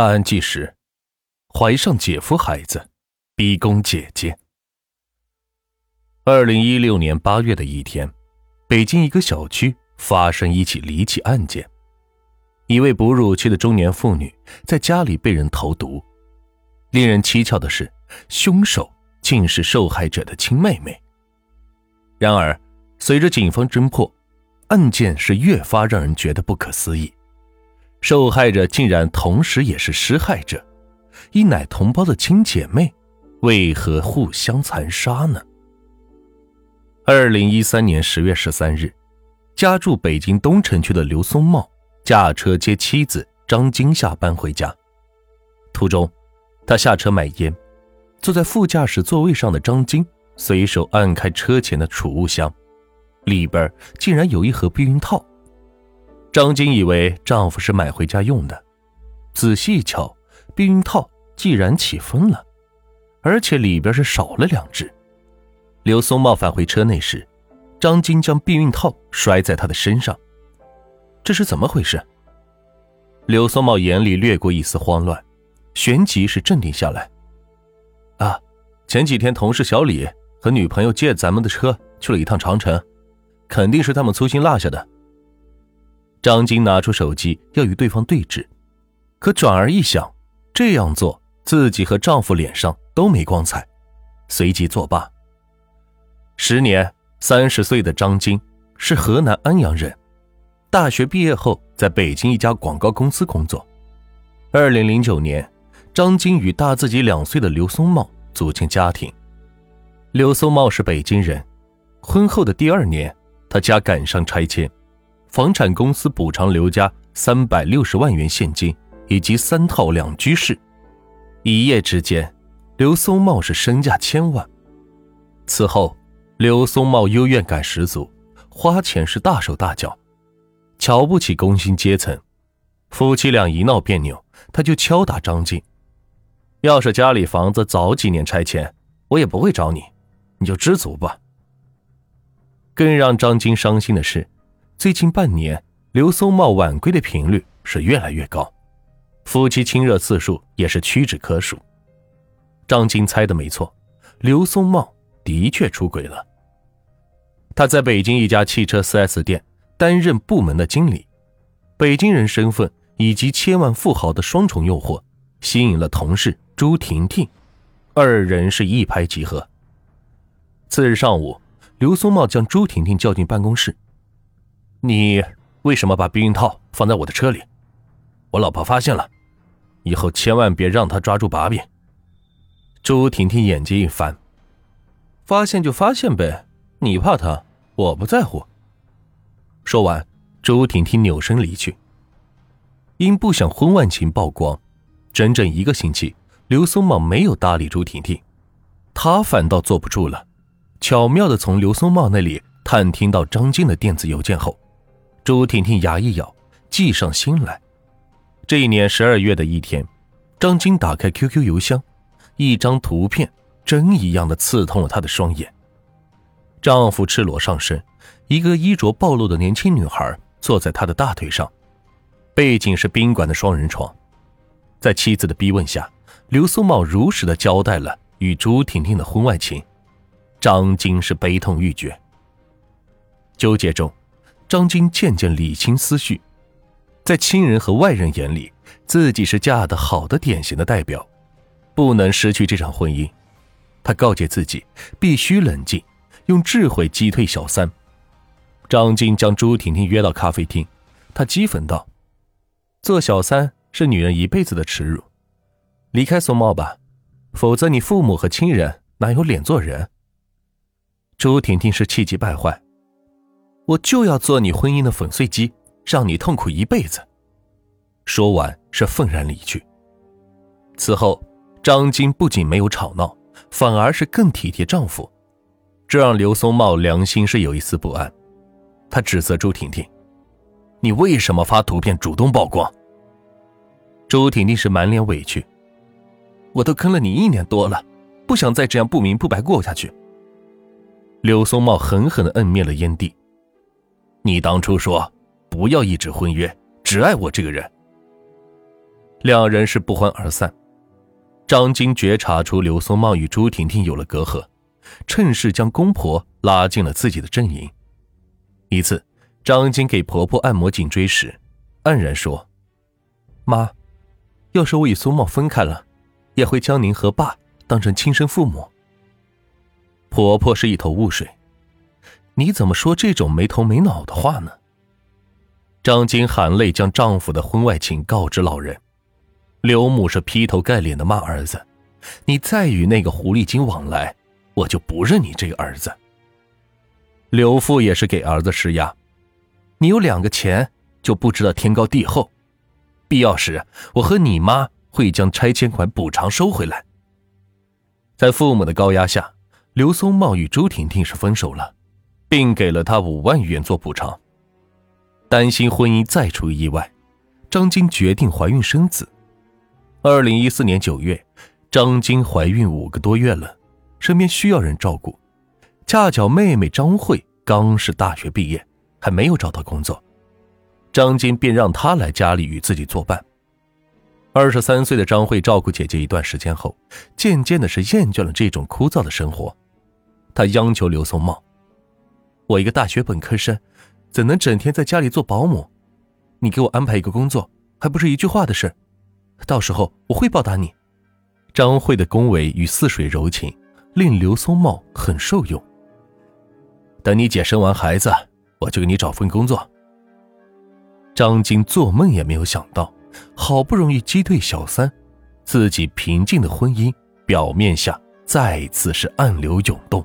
大案纪实：怀上姐夫孩子，逼宫姐姐。二零一六年八月的一天，北京一个小区发生一起离奇案件：一位哺乳期的中年妇女在家里被人投毒。令人蹊跷的是，凶手竟是受害者的亲妹妹。然而，随着警方侦破，案件是越发让人觉得不可思议。受害者竟然同时也是施害者，一奶同胞的亲姐妹，为何互相残杀呢？二零一三年十月十三日，家住北京东城区的刘松茂驾车接妻子张晶下班回家，途中，他下车买烟，坐在副驾驶座位上的张晶随手按开车前的储物箱，里边竟然有一盒避孕套。张晶以为丈夫是买回家用的，仔细一瞧，避孕套既然起风了，而且里边是少了两只。刘松茂返回车内时，张晶将避孕套摔在他的身上，这是怎么回事？刘松茂眼里掠过一丝慌乱，旋即是镇定下来。啊，前几天同事小李和女朋友借咱们的车去了一趟长城，肯定是他们粗心落下的。张晶拿出手机要与对方对峙，可转而一想，这样做自己和丈夫脸上都没光彩，随即作罢。时年三十岁的张晶是河南安阳人，大学毕业后在北京一家广告公司工作。二零零九年，张晶与大自己两岁的刘松茂组建家庭。刘松茂是北京人，婚后的第二年，他家赶上拆迁。房产公司补偿刘家三百六十万元现金以及三套两居室，一夜之间，刘松茂是身价千万。此后，刘松茂幽怨感十足，花钱是大手大脚，瞧不起工薪阶层。夫妻俩一闹别扭，他就敲打张静：“要是家里房子早几年拆迁，我也不会找你，你就知足吧。”更让张晶伤心的是。最近半年，刘松茂晚归的频率是越来越高，夫妻亲热次数也是屈指可数。张晶猜的没错，刘松茂的确出轨了。他在北京一家汽车 4S 店担任部门的经理，北京人身份以及千万富豪的双重诱惑，吸引了同事朱婷婷，二人是一拍即合。次日上午，刘松茂将朱婷婷叫进办公室。你为什么把避孕套放在我的车里？我老婆发现了，以后千万别让她抓住把柄。朱婷婷眼睛一翻，发现就发现呗，你怕她，我不在乎。说完，朱婷婷扭身离去。因不想婚外情曝光，整整一个星期，刘松茂没有搭理朱婷婷，他反倒坐不住了，巧妙的从刘松茂那里探听到张静的电子邮件后。朱婷婷牙一咬，计上心来。这一年十二月的一天，张晶打开 QQ 邮箱，一张图片针一样的刺痛了她的双眼。丈夫赤裸上身，一个衣着暴露的年轻女孩坐在他的大腿上，背景是宾馆的双人床。在妻子的逼问下，刘松茂如实的交代了与朱婷婷的婚外情。张晶是悲痛欲绝，纠结中。张晶渐渐理清思绪，在亲人和外人眼里，自己是嫁得好的典型的代表，不能失去这场婚姻。他告诫自己必须冷静，用智慧击退小三。张晶将朱婷婷约到咖啡厅，他讥讽道：“做小三是女人一辈子的耻辱，离开松茂吧，否则你父母和亲人哪有脸做人？”朱婷婷是气急败坏。我就要做你婚姻的粉碎机，让你痛苦一辈子。说完，是愤然离去。此后，张晶不仅没有吵闹，反而是更体贴丈夫，这让刘松茂良心是有一丝不安。他指责朱婷婷：“你为什么发图片主动曝光？”朱婷婷是满脸委屈：“我都坑了你一年多了，不想再这样不明不白过下去。”刘松茂狠狠地摁灭了烟蒂。你当初说不要一纸婚约，只爱我这个人。两人是不欢而散。张晶觉察出刘松茂与朱婷婷有了隔阂，趁势将公婆拉进了自己的阵营。一次，张晶给婆婆按摩颈椎时，黯然说：“妈，要是我与松茂分开了，也会将您和爸当成亲生父母。”婆婆是一头雾水：“你怎么说这种没头没脑的话呢？”张晶含泪将丈夫的婚外情告知老人。刘母是劈头盖脸的骂儿子：“你再与那个狐狸精往来，我就不认你这个儿子。”刘父也是给儿子施压：“你有两个钱，就不知道天高地厚。必要时，我和你妈会将拆迁款补偿收回来。”在父母的高压下，刘松茂与周婷婷是分手了，并给了他五万元做补偿。担心婚姻再出意外，张晶决定怀孕生子。二零一四年九月，张晶怀孕五个多月了，身边需要人照顾。恰巧妹妹张慧刚是大学毕业，还没有找到工作，张晶便让她来家里与自己作伴。二十三岁的张慧照顾姐姐一段时间后，渐渐的是厌倦了这种枯燥的生活，她央求刘松茂：“我一个大学本科生，怎能整天在家里做保姆？你给我安排一个工作，还不是一句话的事。”到时候我会报答你。张慧的恭维与似水柔情，令刘松茂很受用。等你姐生完孩子，我就给你找份工作。张晶做梦也没有想到，好不容易击退小三，自己平静的婚姻表面下再次是暗流涌动。